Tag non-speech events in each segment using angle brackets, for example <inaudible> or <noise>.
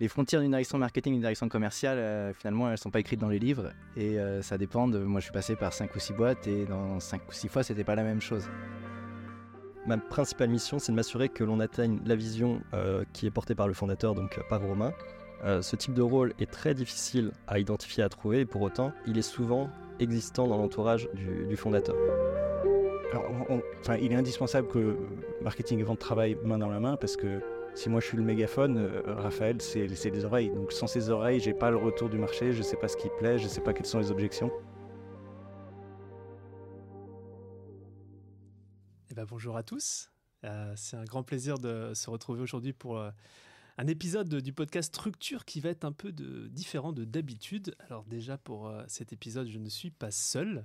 les frontières d'une direction marketing et d'une direction commerciale, euh, finalement, elles ne sont pas écrites dans les livres. Et euh, ça dépend de. Moi, je suis passé par 5 ou 6 boîtes et dans 5 ou 6 fois, c'était pas la même chose. Ma principale mission, c'est de m'assurer que l'on atteigne la vision euh, qui est portée par le fondateur, donc par Romain. ce type de rôle est très difficile à identifier, à trouver, et pour autant, il est souvent existant dans l'entourage du, du fondateur. Alors, on- enfin, il est indispensable que marketing et vente travaillent main dans la main parce que si moi je suis le mégaphone, euh, Raphaël c'est les oreilles. Donc sans ces oreilles, j'ai pas le retour du marché, je sais pas ce qui plaît, je sais pas quelles sont les objections. Eh ben, bonjour à tous. Euh, c'est un grand plaisir de se retrouver aujourd'hui pour euh, un épisode de- du podcast Structure qui va être un peu différent de d'habitude. Alors déjà pour cet épisode, je ne suis pas seul.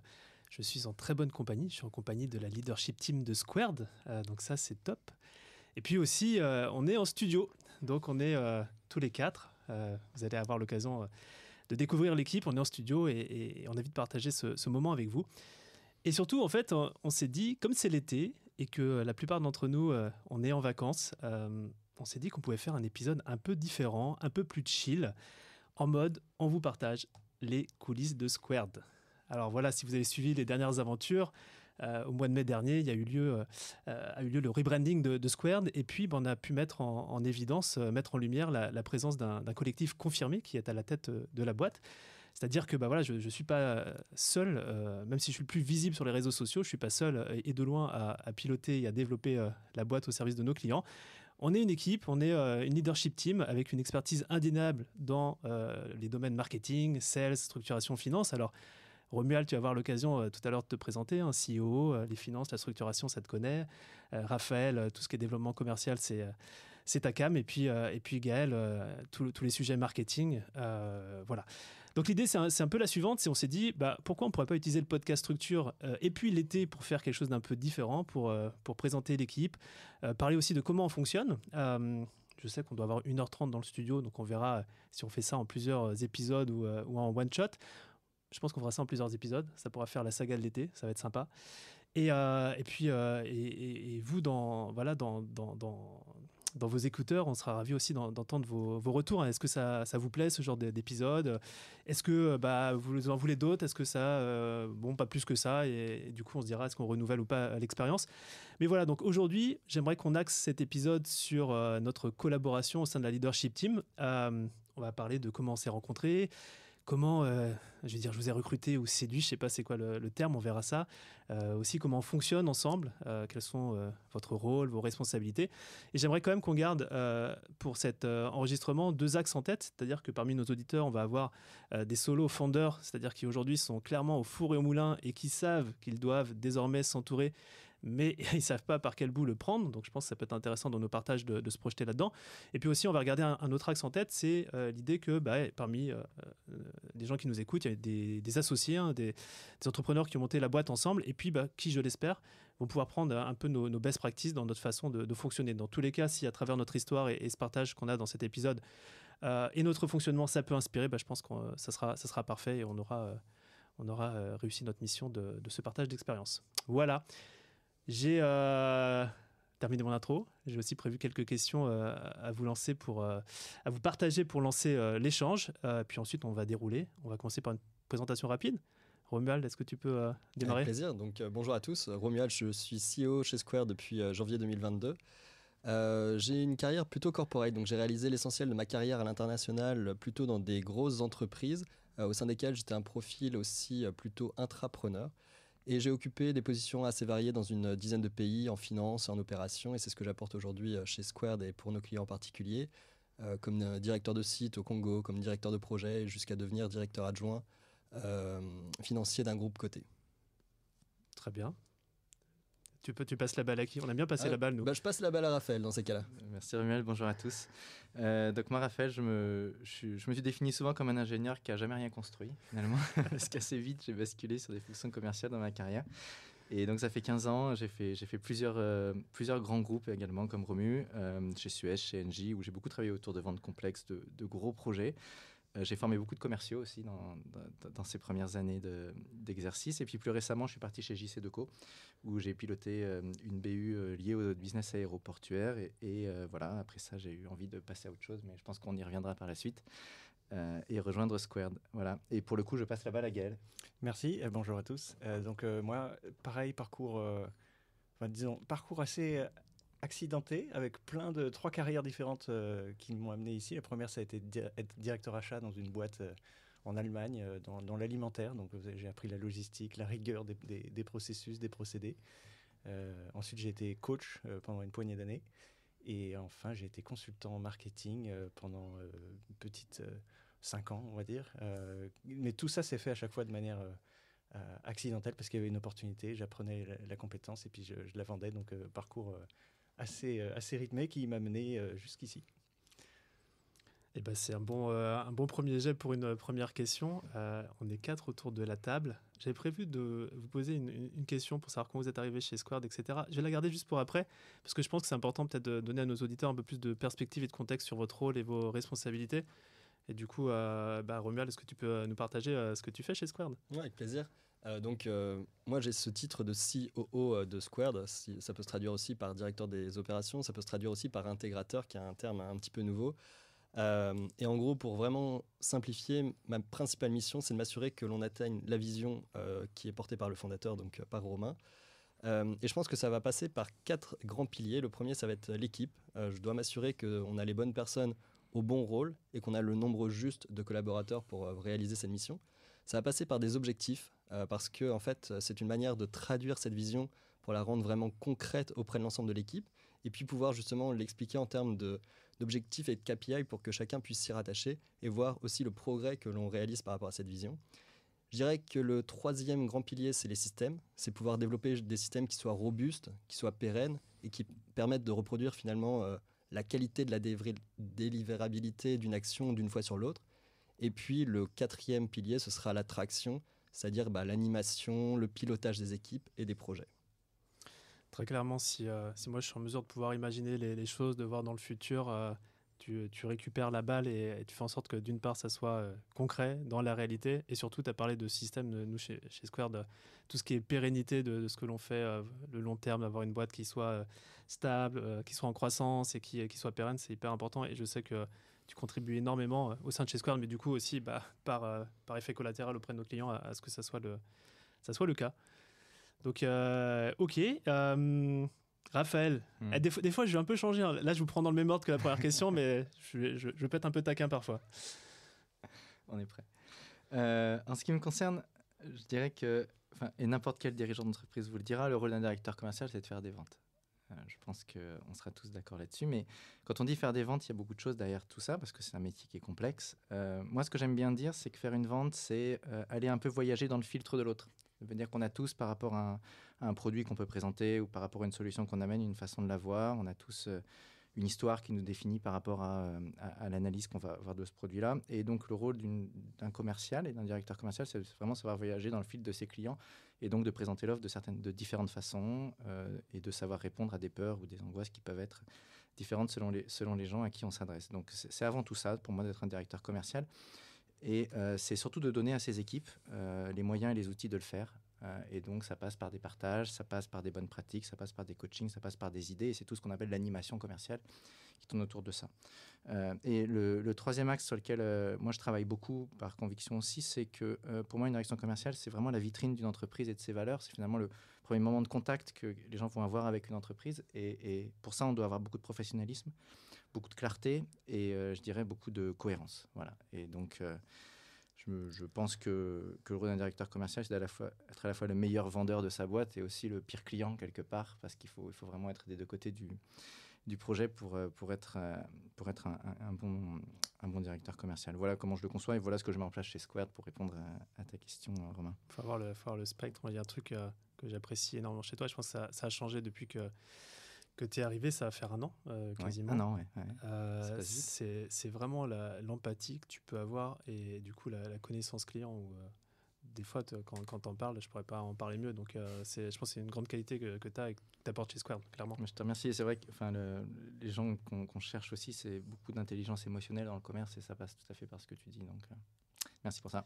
Je suis en très bonne compagnie. Je suis en compagnie de la leadership team de Squared. Donc ça, c'est top. Et puis aussi, euh, on est en studio. Donc on est euh, tous les quatre. Euh, vous allez avoir l'occasion de découvrir l'équipe. On est en studio et, on a envie de partager ce, moment avec vous. Et surtout, en fait, on, s'est dit, comme c'est l'été et que la plupart d'entre nous, on est en vacances, on s'est dit qu'on pouvait faire un épisode un peu différent, un peu plus chill, en mode on vous partage les coulisses de Squared. Alors voilà, si vous avez suivi les dernières aventures, au mois de mai dernier, il y a eu lieu, euh, euh, le rebranding de, Squared, et puis ben, on a pu mettre en, en évidence, euh, mettre en lumière la, présence d'un collectif confirmé qui est à la tête euh, de la boîte. C'est-à-dire que bah voilà, je ne suis pas euh, seul, euh, même si je suis plus visible sur les réseaux sociaux, je ne suis pas seul euh, et de loin à, piloter et à développer euh, la boîte au service de nos clients. On est une équipe, on est euh, une leadership team avec une expertise indéniable dans euh, les domaines marketing, sales, structuration, finance. Alors, Romuald, tu vas avoir l'occasion euh, tout à l'heure de te présenter, un CEO, euh, les finances, la structuration, ça te connaît. Euh, Raphaël, tout ce qui est développement commercial, c'est ta cam. Et puis, et puis Gaël, tous les sujets marketing. voilà. Donc l'idée, c'est un, peu la suivante. C'est on s'est dit, bah, pourquoi on ne pourrait pas utiliser le podcast structure et puis l'été pour faire quelque chose d'un peu différent, pour, pour présenter l'équipe, parler aussi de comment on fonctionne. Je sais qu'on doit avoir 1h30 dans le studio, donc on verra si on fait ça en plusieurs épisodes ou, ou en one shot. Je pense qu'on fera ça en plusieurs épisodes. Ça pourra faire la saga de l'été. Ça va être sympa. Et, euh, et puis, euh, et, et- vous, dans, voilà, dans, dans, dans, vos écouteurs, on sera ravis aussi d'en- d'entendre vos, vos retours. Est-ce que ça, ça vous plaît, ce genre d'é- d'épisode? Est-ce que bah, vous en voulez d'autres? Est-ce que ça, euh, bon, pas plus que ça? Et, et du coup, on se dira, est-ce qu'on renouvelle ou pas euh, l'expérience? Mais voilà, donc aujourd'hui, j'aimerais qu'on axe cet épisode sur euh, notre collaboration au sein de la leadership team. Euh, on va parler de comment on s'est rencontrés, comment, euh, je vais dire, je vous ai recruté ou séduit, je sais pas c'est quoi le, terme, on verra ça. Euh, aussi comment on fonctionne ensemble, euh, quels sont votre rôle, vos responsabilités. Et j'aimerais quand même qu'on garde pour cet enregistrement deux axes en tête, c'est-à-dire que parmi nos auditeurs, on va avoir des solos founders, c'est-à-dire qui aujourd'hui sont clairement au four et au moulin et qui savent qu'ils doivent désormais s'entourer mais <laughs> ils savent pas par quel bout le prendre. Donc je pense que ça peut être intéressant dans nos partages de, se projeter là-dedans. Et puis aussi, on va regarder un, autre axe en tête, c'est euh, l'idée que bah, parmi euh, euh, les gens qui nous écoutent, il y a des, associés, hein, des, entrepreneurs qui ont monté la boîte ensemble, et puis bah, qui, je l'espère, vont pouvoir prendre un peu nos, nos best practices dans notre façon de, fonctionner. Dans tous les cas, si à travers notre histoire et, ce partage qu'on a dans cet épisode euh, et notre fonctionnement, ça peut inspirer, bah, je pense que ça sera, parfait et on aura, réussi notre mission de ce partage d'expérience. Voilà. J'ai euh, terminé mon intro. J'ai aussi prévu quelques questions euh, à vous lancer pour, euh, à vous partager pour lancer l'échange. Puis ensuite, on va dérouler. On va commencer par une présentation rapide. Romuald, est-ce que tu peux démarrer Avec plaisir. Donc, bonjour à tous. Romuald, je suis CEO chez Square depuis janvier 2022. Euh, j'ai une carrière plutôt corporate, donc j'ai réalisé l'essentiel de ma carrière à l'international, plutôt dans des grosses entreprises, euh, au sein desquelles j'étais un profil aussi euh, plutôt intrapreneur. Et j'ai occupé des positions assez variées dans une dizaine de pays, en finance, en opération, et c'est ce que j'apporte aujourd'hui euh, chez Squared et pour nos clients particuliers, euh, comme euh, directeur de site au Congo, comme directeur de projet, jusqu'à devenir directeur adjoint euh, financier d'un groupe coté. Très bien. Tu, peux, tu passes la balle à qui? On a bien passé Ah, la balle, nous. bah, je passe la balle à Raphaël dans ces cas-là. Merci Romuald, bonjour à tous. Euh, donc moi Raphaël, je me, je, me suis défini souvent comme un ingénieur qui a jamais rien construit finalement, <laughs> <laughs> parce qu'assez vite j'ai basculé sur des fonctions commerciales dans ma carrière. Et donc ça fait 15 ans, j'ai fait, j'ai fait plusieurs, euh, plusieurs grands groupes également comme Romu, euh, chez Suez, chez Engie, où j'ai beaucoup travaillé autour de ventes complexes, de, de gros projets. Euh, j'ai formé beaucoup de commerciaux aussi dans, ces premières années d'exercice. et puis plus récemment, je suis parti chez JC Deco, où j'ai piloté euh, une BU euh, liée au business aéroportuaire. Et, voilà, après ça, j'ai eu envie de passer à autre chose, mais je pense qu'on y reviendra par la suite. et rejoindre Squared. Voilà. Et pour le coup, je passe la balle à Gaël. Merci, bonjour à tous. donc moi, pareil, parcours, disons, parcours assez accidenté avec plein de trois carrières différentes euh, qui m'ont amené ici. La première, ça a été être directeur achat dans une boîte euh, en Allemagne, euh, dans, l'alimentaire. Donc j'ai appris la logistique, la rigueur des, processus, des procédés. ensuite, j'ai été coach pendant une poignée d'années. Et enfin, j'ai été consultant en marketing pendant une petite cinq ans, on va dire. mais tout ça s'est fait à chaque fois de manière accidentelle parce qu'il y avait une opportunité. J'apprenais la, compétence et puis je, je la vendais. Donc, parcours assez, euh, assez rythmé qui m'a mené euh, jusqu'ici. Eh ben, c'est un bon, euh, un bon premier jet pour une première question. on est quatre autour de la table. J'avais prévu de vous poser une, une, question pour savoir comment vous êtes arrivé chez Squared, etc. Je vais la garder juste pour après, parce que je pense que c'est important peut-être de donner à nos auditeurs un peu plus de perspective et de contexte sur votre rôle et vos responsabilités. Et du coup, bah, Romuald, est-ce que tu peux nous partager ce que tu fais chez Squared? Oui, avec plaisir. Euh, donc, euh, moi, j'ai ce titre de COO euh, de Squared. ça peut se traduire aussi par directeur des opérations, ça peut se traduire aussi par intégrateur, qui est un terme un petit peu nouveau. et en gros, pour vraiment simplifier, ma principale mission, c'est de m'assurer que l'on atteigne la vision qui est portée par le fondateur, donc par Romain. et je pense que ça va passer par quatre grands piliers. Le premier, ça va être l'équipe. je dois m'assurer qu'on a les bonnes personnes au bon rôle et qu'on a le nombre juste de collaborateurs pour réaliser cette mission. Ça va passer par des objectifs, euh, parce que en fait, c'est une manière de traduire cette vision pour la rendre vraiment concrète auprès de l'ensemble de l'équipe, et puis pouvoir justement l'expliquer en termes d'objectifs et de KPI pour que chacun puisse s'y rattacher et voir aussi le progrès que l'on réalise par rapport à cette vision. Je dirais que le troisième grand pilier, c'est les systèmes. C'est pouvoir développer des systèmes qui soient robustes, qui soient pérennes et qui permettent de reproduire finalement euh, la qualité de la délivrabilité d'une action d'une fois sur l'autre. Et puis le quatrième pilier, ce sera l'attraction, c'est-à-dire bah, l'animation, le pilotage des équipes et des projets. Très clairement, si, euh, moi je suis en mesure de pouvoir imaginer les, choses, de voir dans le futur, euh, tu, récupères la balle et, tu fais en sorte que d'une part ça soit euh, concret dans la réalité et surtout tu as parlé de système, nous chez, chez Square, de tout ce qui est pérennité de, ce que l'on fait, le long terme, d'avoir une boîte qui soit stable, qui soit en croissance et qui, qui soit pérenne, c'est hyper important et je sais que tu contribues énormément euh, au sein de chez Square, mais du coup aussi bah, <laughs> par, euh, par effet collatéral auprès de nos clients à, ce que ça soit le, ça soit le cas. Donc, euh, ok. Raphaël, hmm. eh, des, fois, des, fois, je vais un peu changer. Hein. Là, je vous prends dans le même ordre que la première question, <laughs> mais je, je, je, être un peu taquin parfois. On est prêt. en ce qui me concerne, je dirais que, et n'importe quel dirigeant d'entreprise vous le dira, le rôle d'un directeur commercial, c'est de faire des ventes. Euh, je pense qu'on sera tous d'accord là-dessus. Mais quand on dit faire des ventes, il y a beaucoup de choses derrière tout ça parce que c'est un métier qui est complexe. Euh, moi, ce que j'aime bien dire, c'est que faire une vente, c'est euh, aller un peu voyager dans le filtre de l'autre. Ça veut dire qu'on a tous, par rapport à un, produit qu'on peut présenter ou par rapport à une solution qu'on amène, une façon de la voir. On a tous une histoire qui nous définit par rapport à, l'analyse qu'on va avoir de ce produit-là. Et donc, le rôle d'un commercial et d'un directeur commercial, c'est vraiment savoir voyager dans le fil de ses clients et donc de présenter l'offre de, certaines, de différentes façons euh, et de savoir répondre à des peurs ou des angoisses qui peuvent être différentes selon les, selon les gens à qui on s'adresse. Donc, c'est avant tout ça, pour moi, d'être un directeur commercial. Et euh, c'est surtout de donner à ses équipes euh, les moyens et les outils de le faire. et donc, ça passe par des partages, ça passe par des bonnes pratiques, ça passe par des coachings, ça passe par des idées. Et c'est tout ce qu'on appelle l'animation commerciale qui tourne autour de ça. Euh, et le, troisième axe sur lequel euh, moi je travaille beaucoup par conviction aussi, c'est que euh, pour moi une direction commerciale, c'est vraiment la vitrine d'une entreprise et de ses valeurs. C'est finalement le premier moment de contact que les gens vont avoir avec une entreprise. Et, pour ça, on doit avoir beaucoup de professionnalisme, beaucoup de clarté et je dirais beaucoup de cohérence. Voilà. Et donc je, pense que, le rôle d'un directeur commercial, c'est d'être à la fois le meilleur vendeur de sa boîte et aussi le pire client quelque part, parce qu'il faut, il faut vraiment être des deux côtés du, du projet pour, euh, pour être, euh, pour être un, bon, un bon directeur commercial. Voilà comment je le conçois et voilà ce que je mets en place chez Squared pour répondre à, ta question, euh, Romain. Il faut avoir le, faut le spectre. Il y a un truc que j'apprécie énormément chez toi. Je pense que ça, ça a changé depuis que, que tu es arrivé. Ça va faire un an quasiment. un an, ouais. c'est vraiment l'empathie que tu peux avoir et du coup la, connaissance client où des fois, quand, quand t'en parles, je pourrais pas en parler mieux. Donc, c'est, je pense que c'est une grande qualité que, que tu as et que tu apportes chez Square, clairement. Je te remercie. C'est vrai que enfin, les gens qu'on, cherche aussi, c'est beaucoup d'intelligence émotionnelle dans le commerce et ça passe tout à fait par ce que tu dis. Donc, merci pour ça.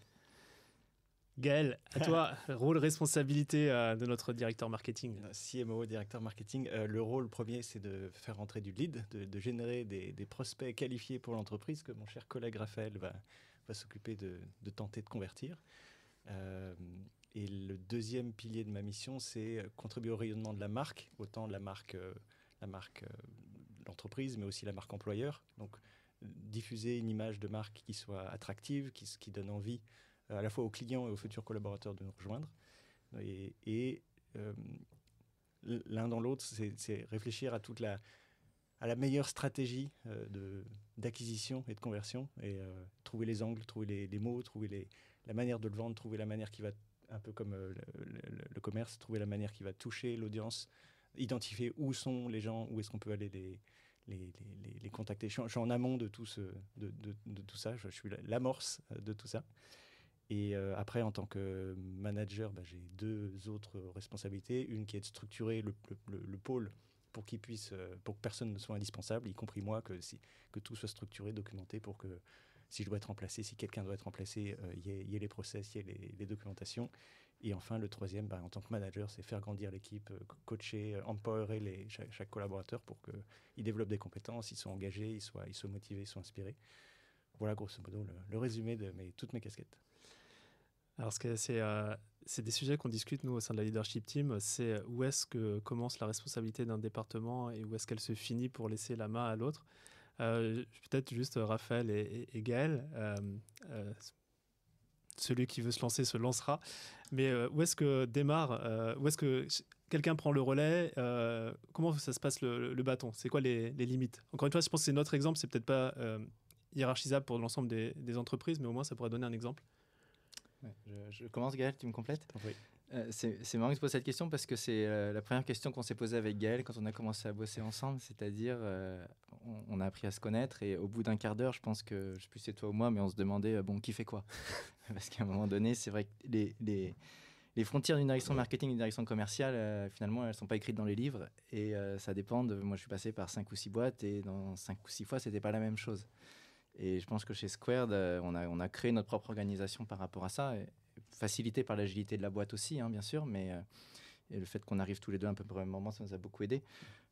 Gaël, à toi, <laughs> rôle, responsabilité euh, de notre directeur marketing. Euh, CMO, directeur marketing. Euh, le rôle premier, c'est de faire rentrer du lead, de, générer des, prospects qualifiés pour l'entreprise que mon cher collègue Raphaël va, va s'occuper de, tenter de convertir. Et le deuxième pilier de ma mission, c'est contribuer au rayonnement de la marque, autant de la marque, la marque l'entreprise, mais aussi la marque employeur. Donc, diffuser une image de marque qui soit attractive, qui, donne envie à la fois aux clients et aux futurs collaborateurs de nous rejoindre. Et, euh, l'un dans l'autre, c'est réfléchir à toute la, à la meilleure stratégie euh, d'acquisition et de conversion et euh, trouver les angles, trouver les, mots, trouver les, la manière de le vendre, trouver la manière qui va, un peu comme le, commerce, trouver la manière qui va toucher l'audience, identifier où sont les gens, où est-ce qu'on peut aller les, les, les, contacter. Je suis, en, amont de tout, ce, de, de, tout ça, je, suis l'amorce de tout ça. Et euh, après, en tant que manager, bah, j'ai deux autres responsabilités. Une qui est de structurer le, le, pôle pour qu'il puisse, euh, pour que personne ne soit indispensable, y compris moi, que, si, que tout soit structuré, documenté pour que si je dois être remplacé, si quelqu'un doit être remplacé, euh, il y, ait les process, il y ait les, documentations. Et enfin, le troisième, bah, en tant que manager, c'est faire grandir l'équipe, coacher, empowerer les, chaque, collaborateur pour qu'ils développent des compétences, ils soient engagés, ils soient, motivés, ils soient inspirés. Voilà grosso modo le, résumé de mes, toutes mes casquettes. Alors, euh, c'est des sujets qu'on discute, nous, au sein de la leadership team. C'est où est-ce que commence la responsabilité d'un département et où est-ce qu'elle se finit pour laisser la main à l'autre? Euh, peut-être juste Raphaël et, Gaël. Euh, celui qui veut se lancer se lancera. Mais où est-ce que démarre Où est-ce que quelqu'un prend le relais Comment ça se passe le, bâton? C'est quoi les, limites? Encore une fois, je pense que c'est notre exemple. C'est peut-être pas hiérarchisable pour l'ensemble des, des entreprises, mais au moins ça pourrait donner un exemple je, commence, Gaël, tu me complètes? Euh, c'est marrant que tu poses cette question parce que c'est euh, la première question qu'on s'est posée avec Gaël quand on a commencé à bosser ensemble, c'est-à-dire euh, on, a appris à se connaître et au bout d'un quart d'heure, je pense que, je sais plus c'est toi ou moi, mais on se demandait bon qui fait quoi? <laughs> Parce qu'à un moment donné, c'est vrai que les, les, les frontières d'une direction marketing et d'une direction commerciale, finalement, elles sont pas écrites dans les livres et ça dépend. Moi, je suis passé par cinq ou six boîtes et dans cinq ou six fois, c'était pas la même chose. Et je pense que chez Squared, on a, on a créé notre propre organisation par rapport à ça, facilité par l'agilité de la boîte aussi, hein, bien sûr, mais euh, et le fait qu'on arrive tous les deux un peu au même moment, ça nous a beaucoup aidé.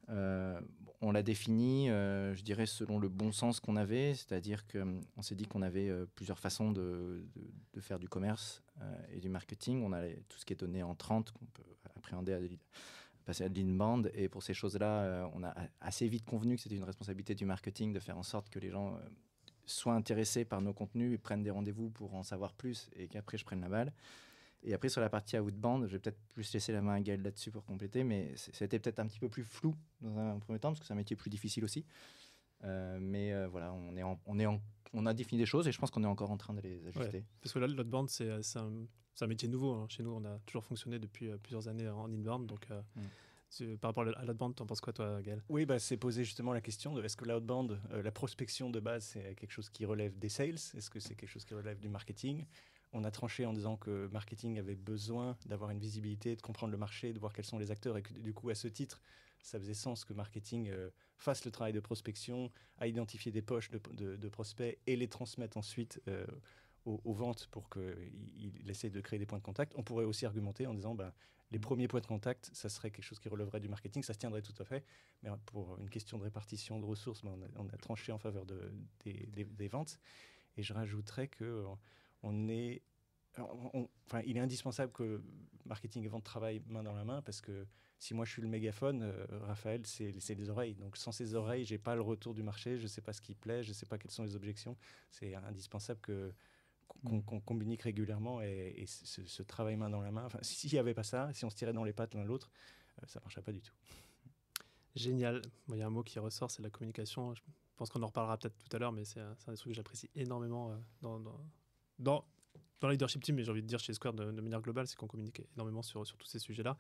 Euh, on l'a défini, je dirais, selon le bon sens qu'on avait, c'est-à-dire qu'on s'est dit qu'on avait plusieurs façons de, de, faire du commerce et du marketing. On a tout ce qui est donné en 30, qu'on peut appréhender à passer à de l'inbound. Et pour ces choses-là, on a assez vite convenu que c'était une responsabilité du marketing de faire en sorte que les gens soient intéressés par nos contenus et prennent des rendez-vous pour en savoir plus et qu'après je prenne la balle. Et après, sur la partie outbound, je vais peut-être plus laisser la main à Gaël là-dessus pour compléter, mais c'était peut-être un petit peu plus flou dans un premier temps, parce que c'est un métier plus difficile aussi. Euh, mais euh, voilà, on, est on, est on a défini des choses et je pense qu'on est encore en train de les ajuster. parce que là, l'outbound, c'est un, un, métier nouveau. Hein. Chez nous, on a toujours fonctionné depuis euh, plusieurs années en inbound. Donc, mm. Par rapport à l'outbound, t'en penses quoi, toi, Gaël? Oui, bah, c'est poser justement la question de est-ce que l'outbound, euh, la prospection de base, c'est quelque chose qui relève des sales? Est-ce que c'est quelque chose qui relève du marketing? On a tranché en disant que marketing avait besoin d'avoir une visibilité, de comprendre le marché, de voir quels sont les acteurs, et que du coup, à ce titre, ça faisait sens que marketing euh, fasse le travail de prospection, à identifier des poches de, prospects et les transmettre ensuite euh, aux, ventes pour qu'il essaie de créer des points de contact. On pourrait aussi argumenter en disant, ben, les premiers points de contact, ça serait quelque chose qui releverait du marketing, ça se tiendrait tout à fait. Mais pour une question de répartition de ressources, ben, on, a, tranché en faveur de, des, ventes. Et je rajouterais que on est, enfin, il est indispensable que marketing et vente travaillent main dans la main parce que si moi je suis le mégaphone, euh, Raphaël, c'est les oreilles. Donc sans ces oreilles, j'ai pas le retour du marché, je ne sais pas ce qui plaît, je ne sais pas quelles sont les objections. C'est indispensable que qu'on communique régulièrement et, ce, travail main dans la main. Enfin, s'il n'y avait pas ça, si on se tirait dans les pattes l'un l'autre, euh, ça ne marcherait pas du tout. Génial. Il y a un mot qui ressort, c'est la communication. Je pense qu'on en reparlera peut-être tout à l'heure, mais c'est un, des trucs que j'apprécie énormément euh, dans, dans, dans, dans, le leadership team, mais j'ai envie de dire chez Square de, manière globale, c'est qu'on communique énormément sur, sur tous ces sujets-là.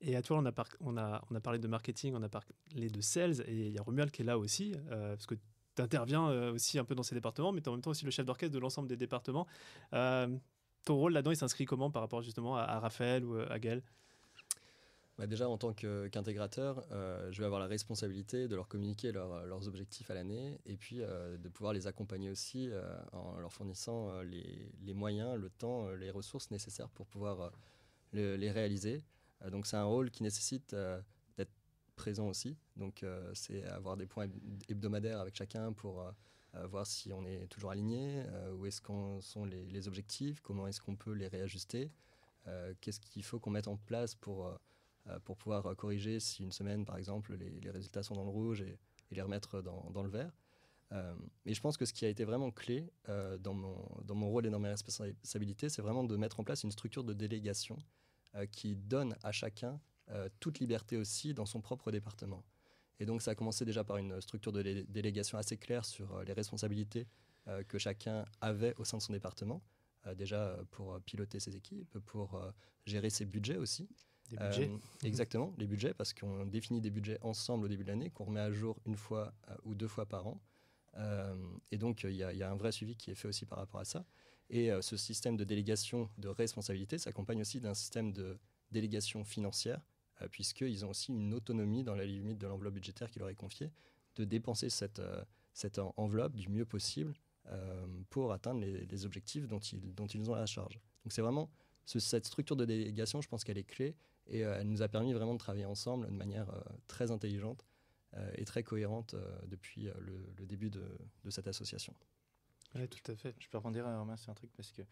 Et à toi, on a, on, a, on a parlé de marketing, on a parlé de sales, et il y a Romuald qui est là aussi, euh, parce que tu interviens euh, aussi un peu dans ces départements, mais tu es en même temps aussi le chef d'orchestre de l'ensemble des départements. Euh, ton rôle là-dedans, il s'inscrit comment par rapport justement à, Raphaël ou à Gaël? Bah, déjà, en tant qu'intégrateur, euh, je vais avoir la responsabilité de leur communiquer leurs objectifs à l'année et puis euh, de pouvoir les accompagner aussi euh, en leur fournissant les, moyens, le temps, les ressources nécessaires pour pouvoir les réaliser. donc, c'est un rôle qui nécessite présent aussi. Donc, c'est avoir des points hebdomadaires avec chacun pour voir si on est toujours aligné, où est-ce qu'on sont les, objectifs, comment est-ce qu'on peut les réajuster, qu'est-ce qu'il faut qu'on mette en place pour euh, pour pouvoir euh, corriger si une semaine, par exemple, les, résultats sont dans le rouge et, les remettre dans, le vert. Euh, mais je pense que ce qui a été vraiment clé dans, mon, dans mon rôle et dans mes responsabilités, c'est vraiment de mettre en place une structure de délégation qui donne à chacun toute liberté aussi dans son propre département. Et donc ça a commencé déjà par une structure de délégation assez claire sur les responsabilités que chacun avait au sein de son département, déjà pour piloter ses équipes, pour gérer ses budgets aussi. Euh, exactement, les budgets, parce qu'on définit des budgets ensemble au début de l'année, qu'on remet à jour une fois euh, ou deux fois par an. Euh, et donc, il y, a un vrai suivi qui est fait aussi par rapport à ça. Et ce système de délégation de responsabilité s'accompagne aussi d'un système de délégation financière, puisqu'ils ont aussi une autonomie dans la limite de l'enveloppe budgétaire qui leur est confiée, de dépenser cette, cette enveloppe du mieux possible pour atteindre les, objectifs dont ils, dont ils ont la charge. Donc c'est vraiment cette structure de délégation, je pense qu'elle est clé et euh, elle nous a permis vraiment de travailler ensemble de manière euh, très intelligente euh, et très cohérente depuis le, début de, cette association. Oui, tout à fait. Je peux rebondir Romain sur un truc parce que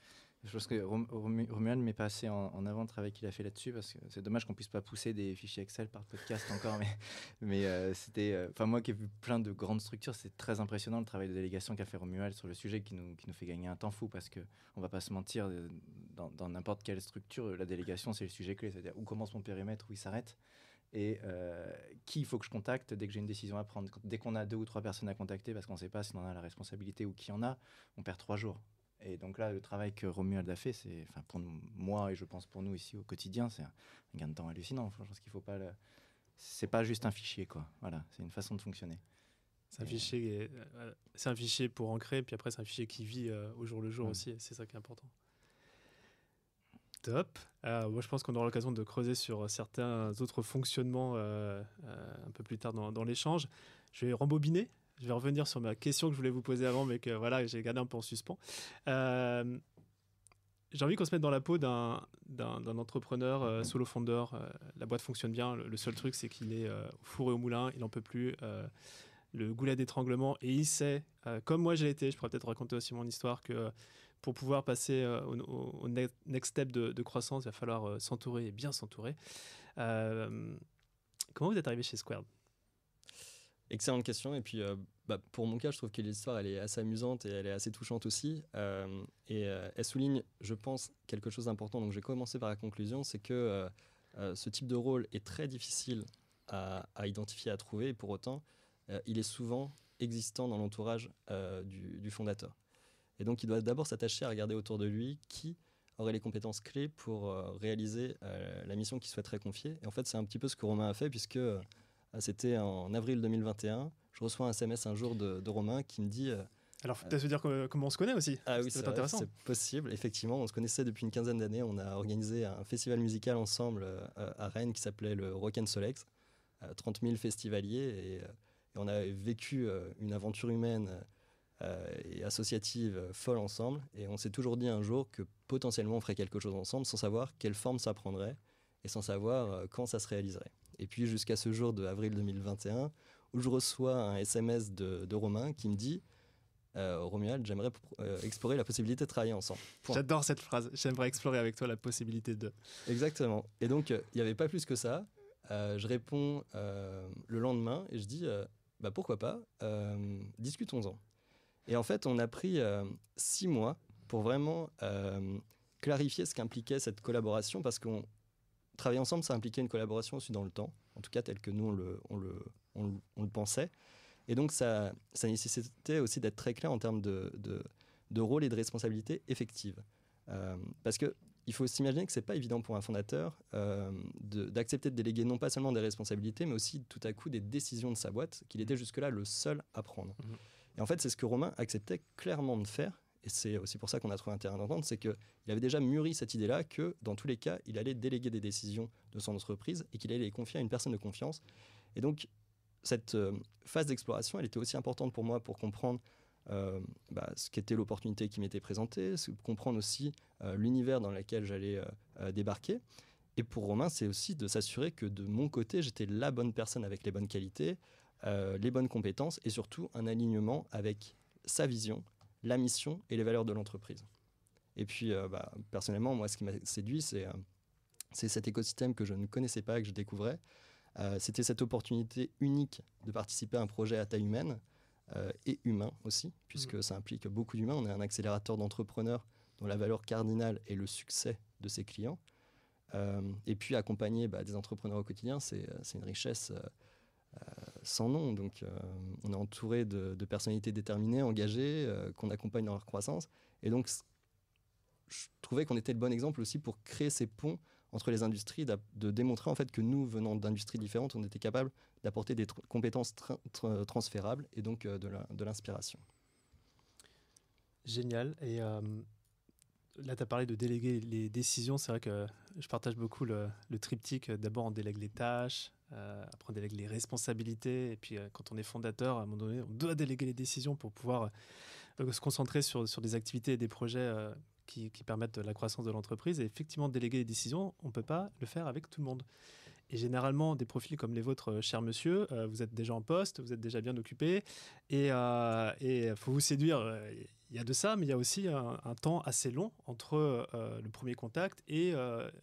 je pense que Romuald met pas assez en, avant le travail qu'il a fait là-dessus parce que c'est dommage qu'on puisse pas pousser des fichiers Excel par podcast encore, <laughs> mais, mais c'était. Enfin, moi qui ai vu plein de grandes structures, c'est très impressionnant le travail de délégation qu'a fait Romuald sur le sujet qui nous, qui nous fait gagner un temps fou parce que on va pas se mentir, dans n'importe quelle structure, la délégation, c'est le sujet clé. C'est-à-dire où commence mon périmètre, où il s'arrête, et euh, qui il faut que je contacte dès que j'ai une décision à prendre? Dès qu'on a deux ou trois personnes à contacter, parce qu'on ne sait pas si on a la responsabilité ou qui en a, on perd trois jours. Et donc là, le travail que Romuald a fait, c'est, enfin pour moi et je pense pour nous ici au quotidien, c'est un gain de temps hallucinant. Je pense qu'il faut pas le... C'est pas juste un fichier, quoi. Voilà, c'est une façon de fonctionner. C'est un, fichier, euh, c'est un fichier pour ancrer, puis après c'est un fichier qui vit euh, au jour le jour aussi, c'est ça qui est important. Top. Euh, moi, je pense qu'on aura l'occasion de creuser sur certains autres fonctionnements euh, euh, un peu plus tard dans, l'échange. Je vais rembobiner. Je vais revenir sur ma question que je voulais vous poser avant, mais que voilà, j'ai gardé un peu en suspens. j'ai envie qu'on se mette dans la peau d'un, entrepreneur solo founder. la boîte fonctionne bien. Le, seul truc, c'est qu'il est au four au moulin. Il n'en peut plus. le goulet d'étranglement. Et il sait, comme moi j'ai été, je pourrais peut-être raconter aussi mon histoire, que pour pouvoir passer euh, au, next step de, croissance, il va falloir euh, s'entourer et bien s'entourer. Euh, comment vous êtes arrivé chez Squared? Excellente question. Et puis, bah, pour mon cas, je trouve que l'histoire, elle est assez amusante et elle est assez touchante aussi. et elle souligne, je pense, quelque chose d'important. Donc, je vais commencer par la conclusion, c'est que ce type de rôle est très difficile à, identifier, à trouver. Et pour autant, il est souvent existant dans l'entourage du, fondateur. Et donc, il doit d'abord s'attacher à regarder autour de lui qui aurait les compétences clés pour euh, réaliser euh, la mission qu'il souhaiterait confier. Et en fait, c'est un petit peu ce que Romain a fait, puisque euh, c'était en avril 2021. Je reçois un SMS un jour de, Romain qui me dit. alors, peut-être dire comment on se connaît aussi. Ah oui, c'est intéressant. C'est possible, effectivement. On se connaissait depuis une quinzaine d'années. On a organisé un festival musical ensemble à Rennes qui s'appelait le Rock and Solex. 30 000 festivaliers et, et on a vécu une aventure humaine euh, et associative euh, folle ensemble. Et on s'est toujours dit un jour que potentiellement on ferait quelque chose ensemble sans savoir quelle forme ça prendrait et sans savoir euh, quand ça se réaliserait. Et puis jusqu'à ce jour de avril 2021, où je reçois un SMS de, Romain qui me dit euh, Romuald, j'aimerais explorer la possibilité de travailler ensemble. J'adore cette phrase. J'aimerais explorer avec toi la possibilité de. Exactement. Et donc, il n'y avait pas plus que ça. je réponds le lendemain et je dis bah, pourquoi pas, discutons-en. Et en fait, on a pris euh, six mois pour vraiment euh, clarifier ce qu'impliquait cette collaboration, parce qu'on travailler ensemble, ça impliquait une collaboration aussi dans le temps, en tout cas tel que nous on le, on le, on le, pensait. Et donc ça, ça nécessitait aussi d'être très clair en termes de, de, de rôle et de responsabilité effective. Euh, parce que il faut s'imaginer que c'est pas évident pour un fondateur d'accepter de, déléguer non pas seulement des responsabilités, mais aussi tout à coup des décisions de sa boîte qu'il était jusque-là le seul à prendre. Mmh. Et en fait, c'est ce que Romain acceptait clairement de faire. Et c'est aussi pour ça qu'on a trouvé un terrain d'entente, c'est qu'il avait déjà mûri cette idée-là que dans tous les cas, il allait déléguer des décisions de son entreprise et qu'il allait les confier à une personne de confiance. Et donc, cette euh, phase d'exploration, elle était aussi importante pour moi pour comprendre euh, bah, ce qu'était l'opportunité qui m'était présentée, comprendre aussi euh, l'univers dans lequel j'allais débarquer. Et pour Romain, c'est aussi de s'assurer que de mon côté, j'étais la bonne personne avec les bonnes qualités, les bonnes compétences et surtout un alignement avec sa vision, la mission et les valeurs de l'entreprise. Et puis, bah, personnellement, moi, ce qui m'a séduit, c'est c'est cet écosystème que je ne connaissais pas, que je découvrais, euh, c'était cette opportunité unique de participer à un projet à taille humaine euh, et humain aussi, puisque mmh. ça implique beaucoup d'humains. On est un accélérateur d'entrepreneurs dont la valeur cardinale est le succès de ses clients. Euh, et puis accompagner bah, des entrepreneurs au quotidien, c'est une richesse sans nom. Donc on est entouré de, personnalités déterminées, engagées, qu'on accompagne dans leur croissance. Et donc je trouvais qu'on était le bon exemple aussi pour créer ces ponts entre les industries, de démontrer en fait que nous, venant d'industries différentes, on était capable d'apporter des compétences transférables et donc euh, de l'inspiration. Génial. Et euh, là, tu as parlé de déléguer les décisions. C'est vrai que je partage beaucoup le, triptyque. D'abord, on délègue les tâches, euh, après, on délègue les responsabilités. Et puis, quand on est fondateur, à un moment donné, on doit déléguer les décisions pour pouvoir se concentrer sur, sur des activités et des projets qui, permettent la croissance de l'entreprise. Et effectivement, déléguer les décisions, on ne peut pas le faire avec tout le monde. Et généralement, des profils comme les vôtres, euh, cher monsieur, euh, vous êtes déjà en poste, vous êtes déjà bien occupé, et il euh, faut vous séduire. Il y a de ça, mais il y a aussi un, temps assez long entre le premier contact et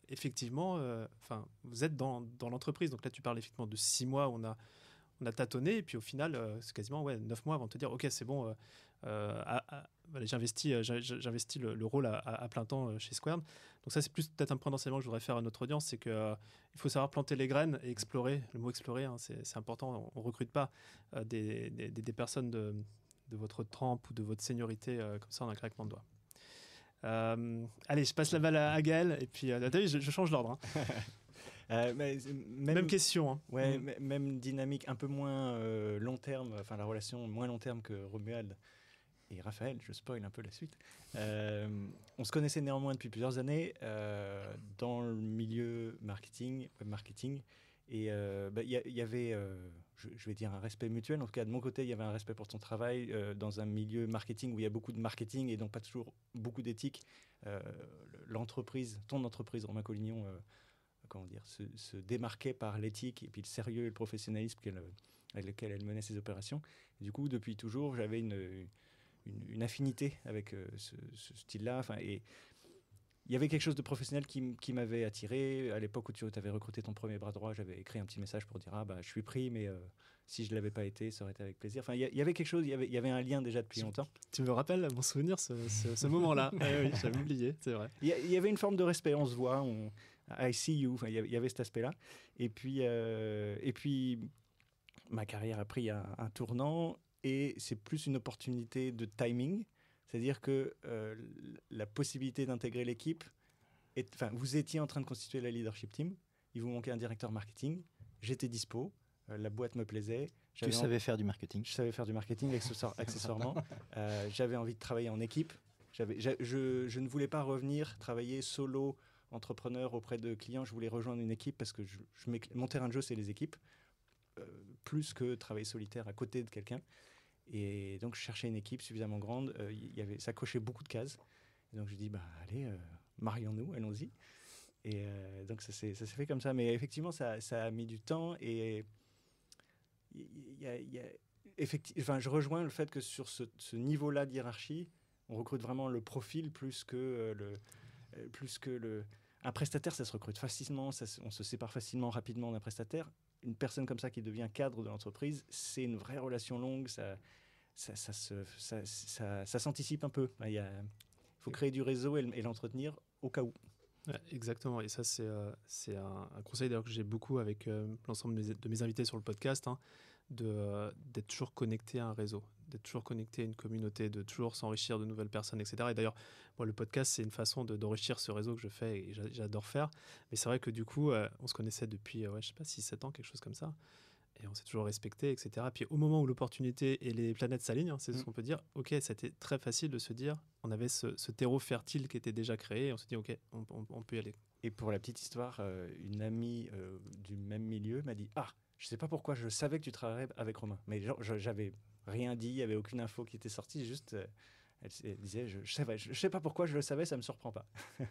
effectivement, enfin, vous êtes dans, l'entreprise. Donc là, tu parles effectivement de six mois où on a, on a tâtonné, et puis au final, c'est quasiment ouais, neuf mois avant de te dire, ok, c'est bon, j'investis, euh, j'investis le, rôle à, plein temps euh, chez Square. Donc ça, c'est plus peut-être un point d'enseignement que je voudrais faire à notre audience, c'est qu'il euh, il faut savoir planter les graines et explorer. Le mot explorer, hein, c'est important. On ne recrute pas des, personnes de, de, votre trempe ou de votre seniorité comme ça en un claquement de doigts. allez, je passe la balle à, Gaël et puis je, je, change l'ordre. Hein. <laughs> même, question. Hein. Ouais, mm. même dynamique, un peu moins long terme, enfin la relation moins long terme que Romuald et Raphaël, je spoil un peu la suite. Euh, on se connaissait néanmoins depuis plusieurs années euh, dans le milieu marketing, web marketing. Et euh, bah, il y, avait, je, vais dire, un respect mutuel. En tout cas, de mon côté, il y avait un respect pour ton travail dans un milieu marketing où il y a beaucoup de marketing et donc pas toujours beaucoup d'éthique. L'entreprise, ton entreprise, Romain Collignon, comment dire, se, démarquait par l'éthique et puis le sérieux et le professionnalisme avec lequel elle menait ses opérations. du coup, depuis toujours, j'avais une une, affinité avec euh, ce, style-là. Enfin, et il y avait quelque chose de professionnel qui, qui m'avait attiré. À l'époque où tu avais recruté ton premier bras droit, j'avais écrit un petit message pour dire Ah, bah, je suis pris, mais euh, si je ne l'avais pas été, ça aurait été avec plaisir. Enfin, il y, avait quelque chose, il y avait, un lien déjà depuis longtemps. Tu me rappelles mon souvenir, ce, ce, moment-là? <laughs> ah, oui, j'avais oublié, c'est vrai. Il y, avait une forme de respect, on se voit, on, I see you. Enfin, il, y avait, cet aspect-là. Et puis, euh, et puis, ma carrière a pris un, un tournant et c'est plus une opportunité de timing, c'est-à-dire que euh, la possibilité d'intégrer l'équipe, enfin, vous étiez en train de constituer la leadership team, il vous manquait un directeur marketing, j'étais dispo, euh, la boîte me plaisait. Tu savais faire du marketing Je savais faire du marketing <laughs> accessoirement. Euh, j'avais envie de travailler en équipe. Je, je, ne voulais pas revenir travailler solo, entrepreneur auprès de clients. Je voulais rejoindre une équipe parce que je, mon terrain de jeu, c'est les équipes, plus que travailler solitaire à côté de quelqu'un. Et donc, je cherchais une équipe suffisamment grande. Euh, y avait, ça cochait beaucoup de cases. Donc, je dis, bah, allez, euh, marions-nous, allons-y. Et euh, donc, ça s'est fait comme ça. Mais effectivement, ça, ça a mis du temps. Et y y a enfin, je rejoins le fait que sur ce, niveau-là de hiérarchie, on recrute vraiment le profil plus que le. Plus que le un prestataire, ça se recrute facilement, on se sépare facilement, rapidement d'un prestataire une personne comme ça qui devient cadre de l'entreprise, c'est une vraie relation longue, ça, ça, ça, s'anticipe un peu. Il faut créer du réseau et, l'entretenir au cas où. exactement, et ça c'est euh, un, conseil d'ailleurs que j'ai beaucoup avec euh, l'ensemble de, mes invités sur le podcast, hein, euh, d'être toujours connecté à un réseau, d'être toujours connecté à une communauté, de toujours s'enrichir de nouvelles personnes, etc. Et d'ailleurs, moi, le podcast, c'est une façon d'enrichir ce réseau que je fais et j'adore faire. Mais c'est vrai que du coup, euh, on se connaissait depuis, euh, ouais, je sais pas, 6-7 ans, quelque chose comme ça. et on s'est toujours respecté, etc. Puis au moment où l'opportunité et les planètes s'alignent, hein, c'est ce Mm. qu'on peut dire, ok, c'était très facile de se dire, on avait ce, ce terreau fertile qui était déjà créé, et on se dit, ok, on, on- on peut y aller. Et pour la petite histoire, euh, une amie euh, du même milieu m'a dit Ah, je sais pas pourquoi, je savais que tu travaillerais avec Romain. Mais j'avais rien dit, il n'y avait aucune info qui était sortie, juste. euh, elle, disait je, je, savais, je, je sais pas pourquoi je le savais, ça me surprend pas. <laughs>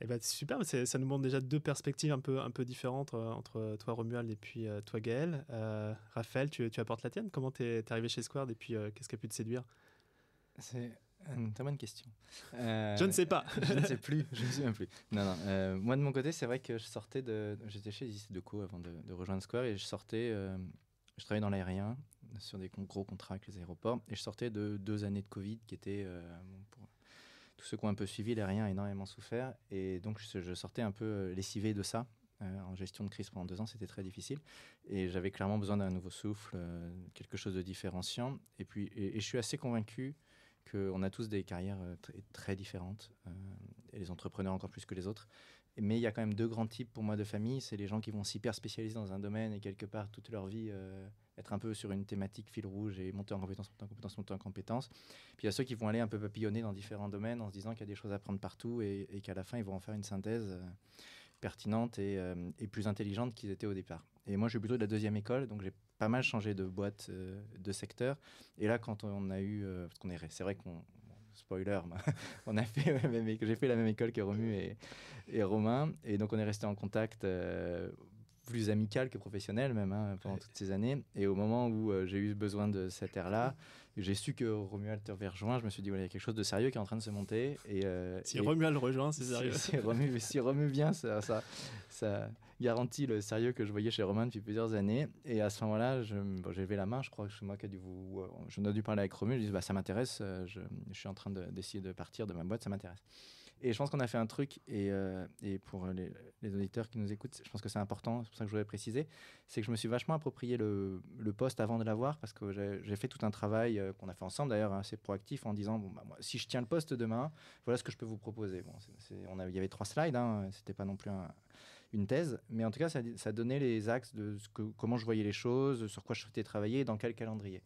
Et ben, c'est super, ça nous montre déjà deux perspectives un peu, un peu différentes euh, entre toi, Romuald, et puis euh, toi, Gaël. Euh, Raphaël, tu, tu apportes la tienne? Comment t'es es arrivé chez Squared et puis euh, qu'est-ce qui a pu te séduire? C'est une très bonne question. Euh, Je ne sais pas. <laughs> je ne sais plus, je ne sais même plus. Non, non. euh, moi, de mon côté, c'est vrai que je sortais de. J'étais chez IC Deco avant de, de rejoindre Square et je sortais. euh, je travaillais dans l'aérien sur des gros contrats avec les aéroports et je sortais de deux années de Covid qui étaient. euh, pour tous ceux qui ont un peu suivi, l'aérien a énormément souffert et donc je, sortais un peu euh, lessivé de ça. Euh, en gestion de crise pendant deux ans, c'était très difficile. Et j'avais clairement besoin d'un nouveau souffle, quelque chose de différenciant. Et puis, et, je suis assez convaincu qu'on a tous des carrières très, très différentes, et les entrepreneurs encore plus que les autres. Mais il y a quand même deux grands types pour moi de famille. C'est les gens qui vont s'hyper spécialiser dans un domaine et quelque part toute leur vie euh, être un peu sur une thématique fil rouge et monter en compétence, monter en compétence, monter en compétence. Puis il y a ceux qui vont aller un peu papillonner dans différents domaines en se disant qu'il y a des choses à prendre partout et, qu'à la fin ils vont en faire une synthèse euh, pertinente et, euh, et plus intelligente qu'ils étaient au départ. Et moi je suis plutôt de la deuxième école, donc j'ai pas mal changé de boîte, de secteur. Et là quand on a eu, c'est vrai qu'on spoiler, <laughs> on a fait j'ai fait la même école que Romu et, et Romain, et donc on est resté en contact euh, plus amical que professionnel même hein, pendant Ouais. toutes ces années. Et au moment où euh, j'ai eu besoin de cette ère-là, j'ai su que Romuald t'avait rejoint. Je me suis dit il y a quelque chose de sérieux qui est en train de se monter. Et, euh, Si et- Romuald le rejoint, c'est si- sérieux. Si, Romu, si Romu vient, ça, ça, ça garantit le sérieux que je voyais chez Romain depuis plusieurs années. Et à ce moment-là, j'ai levé la main. Je crois que c'est moi qui a dû vous. euh, Je n'ai dû parler avec Romu. Je dis bah, ça m'intéresse. euh, Je, suis en train de- d'essayer de, partir de ma boîte. Ça m'intéresse. Et je pense qu'on a fait un truc, et, euh, pour les, auditeurs qui nous écoutent, je pense que c'est important, c'est pour ça que je voulais préciser, c'est que je me suis vachement approprié le, poste avant de l'avoir, parce que j'ai fait tout un travail qu'on a fait ensemble d'ailleurs, assez proactif, en disant, bon, bah, moi, si je tiens le poste demain, voilà ce que je peux vous proposer. Bon, il y avait trois slides, hein, c'était pas non plus un- une thèse, mais en tout cas, ça, donnait les axes de ce que, comment je voyais les choses, sur quoi je souhaitais travailler, dans quel calendrier.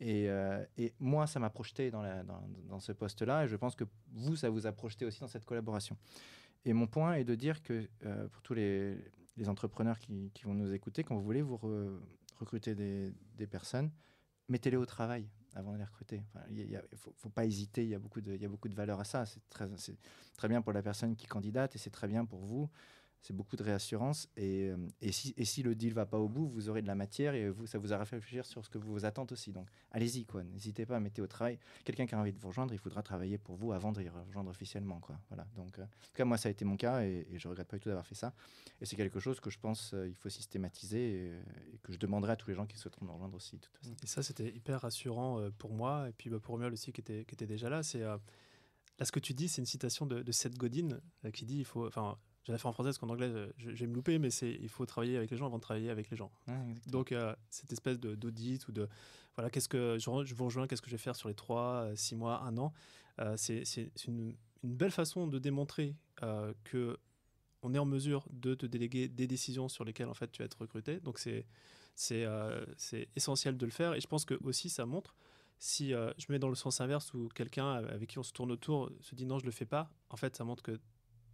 Et, euh, moi, ça m'a projeté dans, ce poste-là, et je pense que vous, ça vous a projeté aussi dans cette collaboration. Et mon point est de dire que euh, pour tous les, entrepreneurs qui, vont nous écouter, quand vous voulez vous re- recruter des, personnes, mettez-les au travail avant de les recruter. Il ne faut, pas hésiter, il y, a beaucoup de, valeur à ça. C'est très bien pour la personne qui candidate et c'est très bien pour vous. C'est beaucoup de réassurance. Et, euh, et, si, et si le deal va pas au bout, vous aurez de la matière et vous, ça vous a réfléchir sur ce que vous vous attendez aussi. Donc allez-y, quoi. N'hésitez pas à mettre au travail. Quelqu'un qui a envie de vous rejoindre, il faudra travailler pour vous avant de y rejoindre officiellement. Quoi. Voilà. Donc, euh, en tout cas, moi, ça a été mon cas et, et je regrette pas du tout d'avoir fait ça. Et c'est quelque chose que je pense euh, il faut systématiser et, et que je demanderai à tous les gens qui souhaiteront nous rejoindre aussi. Et ça, c'était hyper rassurant euh, pour moi et puis bah, pour Romuald aussi qui était, qui était déjà là. C'est euh, là ce que tu dis, c'est une citation de, de Seth Godin euh, qui dit il faut, enfin, je l'ai fait en français parce qu'en anglais, euh, je, je vais me louper, mais c'est il faut travailler avec les gens avant de travailler avec les gens. Donc euh, cette espèce d'audit ou de voilà, qu'est-ce que je, vous rejoins, qu'est-ce que je vais faire sur les trois, euh, six mois, un an, euh, c'est une, une belle façon de démontrer euh, que on est en mesure de te déléguer des décisions sur lesquelles en fait tu vas être recruté. Donc c'est c'est euh, essentiel de le faire et je pense que aussi ça montre si euh, je mets dans le sens inverse où quelqu'un avec qui on se tourne autour se dit non je le fais pas, en fait ça montre que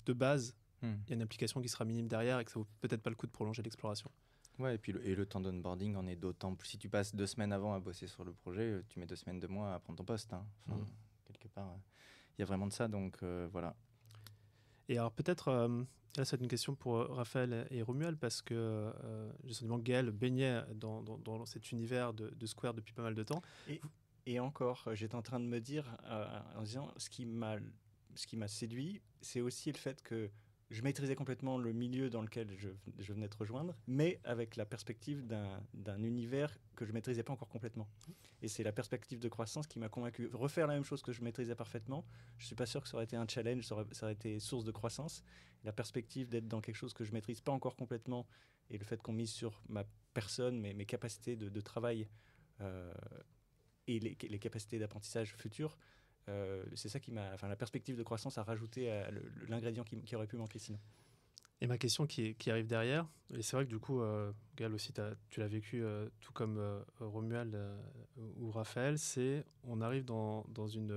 de base Hmm. il y a une application qui sera minime derrière et que ça vaut peut-être pas le coup de prolonger l'exploration. Ouais, et puis le, et le temps d'onboarding en est d'autant plus. Si tu passes deux semaines avant à bosser sur le projet, euh, tu mets deux semaines de mois à prendre ton poste. hein. Enfin, Mhm. Quelque part, euh, il y a vraiment de ça. Donc euh, voilà. Et alors peut-être, euh, là c'est une question pour Raphaël et Romuald, parce que euh, j'ai le sentiment que Gaël baignait dans, dans- dans cet univers de, de Square depuis pas mal de temps. Et encore, euh, j'étais en train de me dire, euh, en disant, ce qui m'a, ce qui m'a séduit, c'est aussi le fait que je maîtrisais complètement le milieu dans lequel je, venais de rejoindre, mais avec la perspective d'un, univers que je maîtrisais pas encore complètement. Et c'est la perspective de croissance qui m'a convaincu. Refaire la même chose que je maîtrisais parfaitement, je suis pas sûr que ça aurait été un challenge, ça aurait, été source de croissance. La perspective d'être dans quelque chose que je maîtrise pas encore complètement, et le fait qu'on mise sur ma personne, mes, mes capacités de, de travail. euh, et les, les capacités d'apprentissage futures, euh, c'est ça qui m'a. Enfin, la perspective de croissance a rajouté à l'ingrédient qui, aurait pu manquer sinon. Et ma question qui, arrive derrière, et c'est vrai que du coup, euh, aussi, tu l'as vécu euh, tout comme euh, Romuald ou Raphaël, c'est on arrive dans, dans une,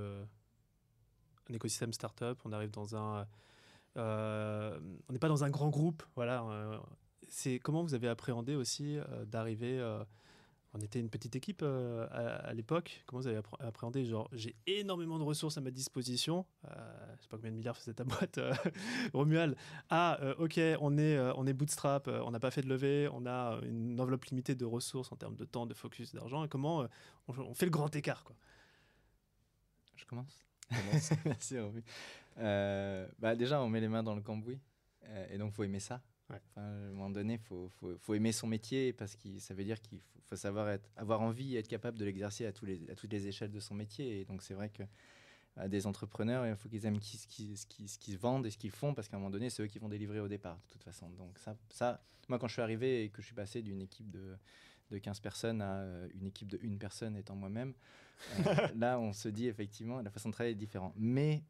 un écosystème startup, on arrive dans un... on n'est pas dans un grand groupe, voilà. c'est comment vous avez appréhendé aussi d'arriver on était une petite équipe euh, à, l'époque. Comment vous avez appréhendé? Genre, j'ai énormément de ressources à ma disposition. Euh, je sais pas combien de milliards faisait ta boîte, euh, <laughs> Romuald. Ah, euh, ok, on est, on est bootstrap, on n'a pas fait de levée, on a une enveloppe limitée de ressources en termes de temps, de focus, d'argent. Et comment on, fait le grand écart quoi? Je commence. <laughs> Merci, Romu. bah, déjà, on met les mains dans le cambouis. et donc, faut aimer ça à un moment donné, il faut, faut, faut, aimer son métier parce que ça veut dire qu'il faut, savoir être, avoir envie et être capable de l'exercer à, tous les, à toutes les échelles de son métier. Et donc, c'est vrai que à des entrepreneurs, il faut qu'ils aiment ce qu'ils qui, vendent et ce qu'ils font parce qu'à un moment donné, c'est eux qui vont délivrer au départ, de toute façon. Donc, ça, ça moi, quand je suis arrivé et que je suis passé d'une équipe de, de 15 personnes à euh, une équipe de une personne étant moi-même, euh, <laughs> là, on se dit effectivement, la façon de travailler est différente. Mais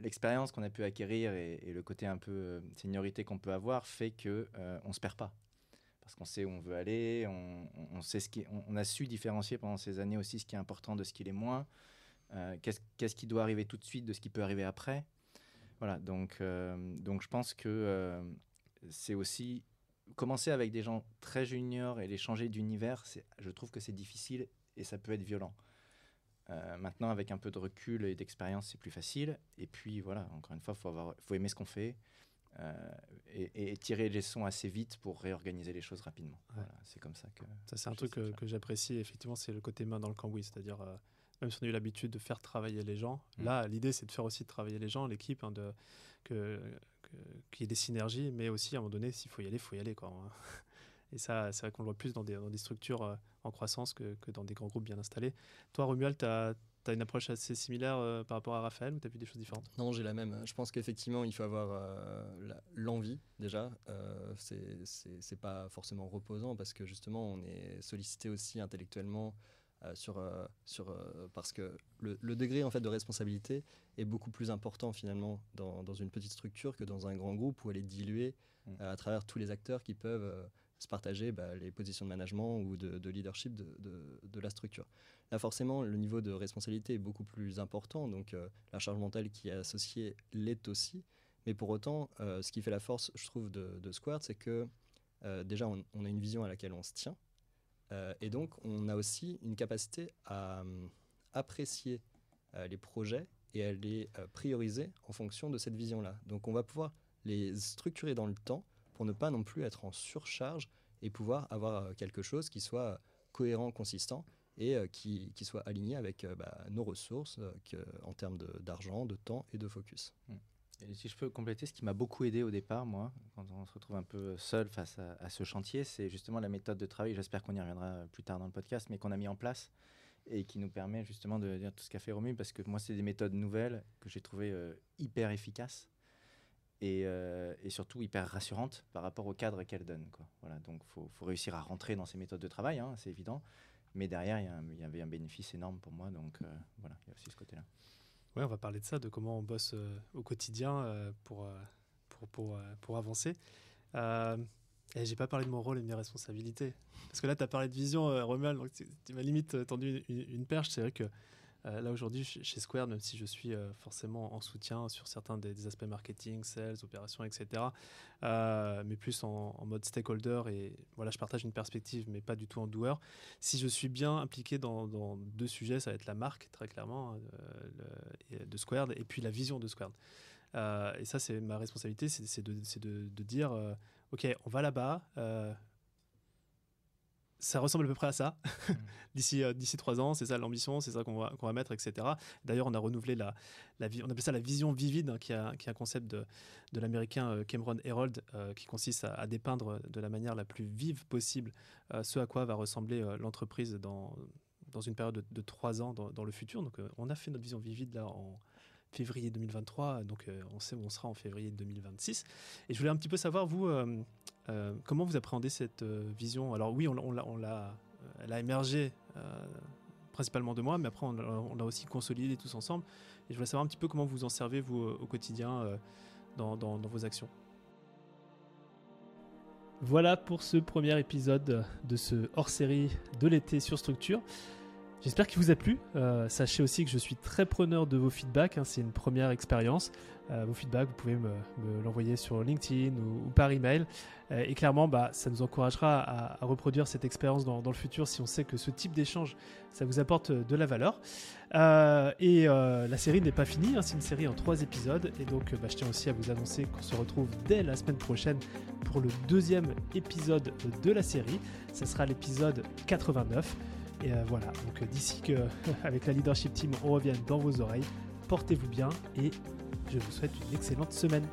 l'expérience qu'on a pu acquérir et, le côté un peu euh, seniorité qu'on peut avoir fait que euh, on se perd pas parce qu'on sait où on veut aller, on, sait ce qui, on, a su différencier pendant ces années aussi ce qui est important de ce qui est moins, qu'est-ce qui doit arriver tout de suite de ce qui peut arriver après. Voilà, donc, donc je pense que c'est aussi commencer avec des gens très juniors et les changer d'univers, je trouve que c'est difficile et ça peut être violent. Euh, maintenant, avec un peu de recul et d'expérience, c'est plus facile. Et puis, voilà, encore une fois, il faut, faut aimer ce qu'on fait euh, et, tirer les leçons assez vite pour réorganiser les choses rapidement. Voilà, c'est comme ça que. Ça, c'est un truc que, que j'apprécie, effectivement, c'est le côté main dans le cambouis. C'est-à-dire, euh, même si on a eu l'habitude de faire travailler les gens, mm. là, l'idée, c'est de faire aussi travailler les gens, l'équipe, hein, de, que, qu'il y ait des synergies, mais aussi, à un moment donné, s'il faut y aller, il faut y aller. Quoi. Et ça, c'est vrai qu'on le voit plus dans des, dans des structures euh, en croissance que, que, dans des grands groupes bien installés. Toi, Romuald, tu as, as, une approche assez similaire euh, par rapport à Raphaël ou tu as vu des choses différentes? Non, j'ai la même. Je pense qu'effectivement, il faut avoir euh, l'envie déjà. Euh, c'est pas forcément reposant parce que justement, on est sollicité aussi intellectuellement. sur, sur, parce que le, le, degré en fait de responsabilité est beaucoup plus important finalement dans, dans, une petite structure que dans un grand groupe où elle est diluée mmh. à travers tous les acteurs qui peuvent se partager bah, les positions de management ou de, leadership de, la structure. Là, forcément, le niveau de responsabilité est beaucoup plus important, donc euh, la charge mentale qui est associée l'est aussi. Mais pour autant, euh, ce qui fait la force, je trouve, de, de Squared, c'est que euh, déjà, on, a une vision à laquelle on se tient. et donc, on a aussi une capacité à apprécier les projets et à les prioriser en fonction de cette vision-là. Donc, on va pouvoir les structurer dans le temps pour ne pas non plus être en surcharge et pouvoir avoir euh, quelque chose qui soit cohérent, consistant et euh, qui, qui, soit aligné avec euh, bah, nos ressources en termes d'argent, de, temps et de focus. Mmh. Si je peux compléter, ce qui m'a beaucoup aidé au départ, moi, quand on se retrouve un peu seul face à, ce chantier, c'est justement la méthode de travail. J'espère qu'on y reviendra plus tard dans le podcast, mais qu'on a mis en place et qui nous permet justement de dire tout ce qu'a fait Romu, parce que moi, c'est des méthodes nouvelles que j'ai trouvées hyper efficaces euh, et, surtout hyper rassurante par rapport au cadre qu'elle donne. Quoi. Voilà, donc il faut, réussir à rentrer dans ces méthodes de travail, hein, c'est évident. Mais derrière, il y, avait un bénéfice énorme pour moi. Donc euh, voilà, il y a aussi ce côté-là. Oui, on va parler de ça, de comment on bosse euh, au quotidien pour, pour, pour, pour, avancer. et j'ai pas parlé de mon rôle et de mes responsabilités. Parce que là, tu as parlé de vision, Romuald, donc tu m'as limite tendu une, une perche. C'est vrai que euh, là aujourd'hui chez Square, même si je suis euh, forcément en soutien sur certains des, aspects marketing, sales, opérations, etc., euh, mais plus en, mode stakeholder et voilà, je partage une perspective, mais pas du tout en doueur. Si je suis bien impliqué dans, deux sujets, ça va être la marque très clairement de Square et puis la vision de Square. et ça, c'est ma responsabilité, c'est de, dire, ok, on va là-bas ça ressemble à peu près à ça. Mm. <laughs> d'ici euh, d'ici trois ans, c'est ça l'ambition, c'est ça qu'on va, qu'on va mettre, etc. D'ailleurs, on a renouvelé la, la on appelle ça la vision vivide, hein, qui, a, qui est un concept de, de l'américain euh, Cameron Herold, euh, qui consiste à, dépeindre de la manière la plus vive possible ce à quoi va ressembler l'entreprise dans, dans une période de, trois ans dans, dans, le futur. Donc, on a fait notre vision vivide là en février 2023, donc on sait où on sera en février 2026. Et je voulais un petit peu savoir, vous, euh, comment vous appréhendez cette euh, vision? Alors oui, on, l'a, euh, elle a émergé principalement de moi, mais après on, l'a aussi consolidé tous ensemble. Et je voulais savoir un petit peu comment vous en servez vous au quotidien dans, vos actions. Voilà pour ce premier épisode de ce hors-série de l'été sur structure. J'espère qu'il vous a plu. Sachez aussi que je suis très preneur de vos feedbacks. hein, c'est une première expérience. Euh, vos feedbacks, vous pouvez me, l'envoyer sur LinkedIn ou, ou par email. Euh, et clairement, bah, ça nous encouragera à, reproduire cette expérience dans, le futur si on sait que ce type d'échange, ça vous apporte de la valeur. Euh, et euh, la série n'est pas finie. hein, c'est une série en trois épisodes. Et donc, euh, bah, je tiens aussi à vous annoncer qu'on se retrouve dès la semaine prochaine pour le deuxième épisode de la série. Ce sera l'épisode 89. Et euh, voilà, donc euh, d'ici que <laughs> avec la leadership team on revienne dans vos oreilles, portez-vous bien et je vous souhaite une excellente semaine.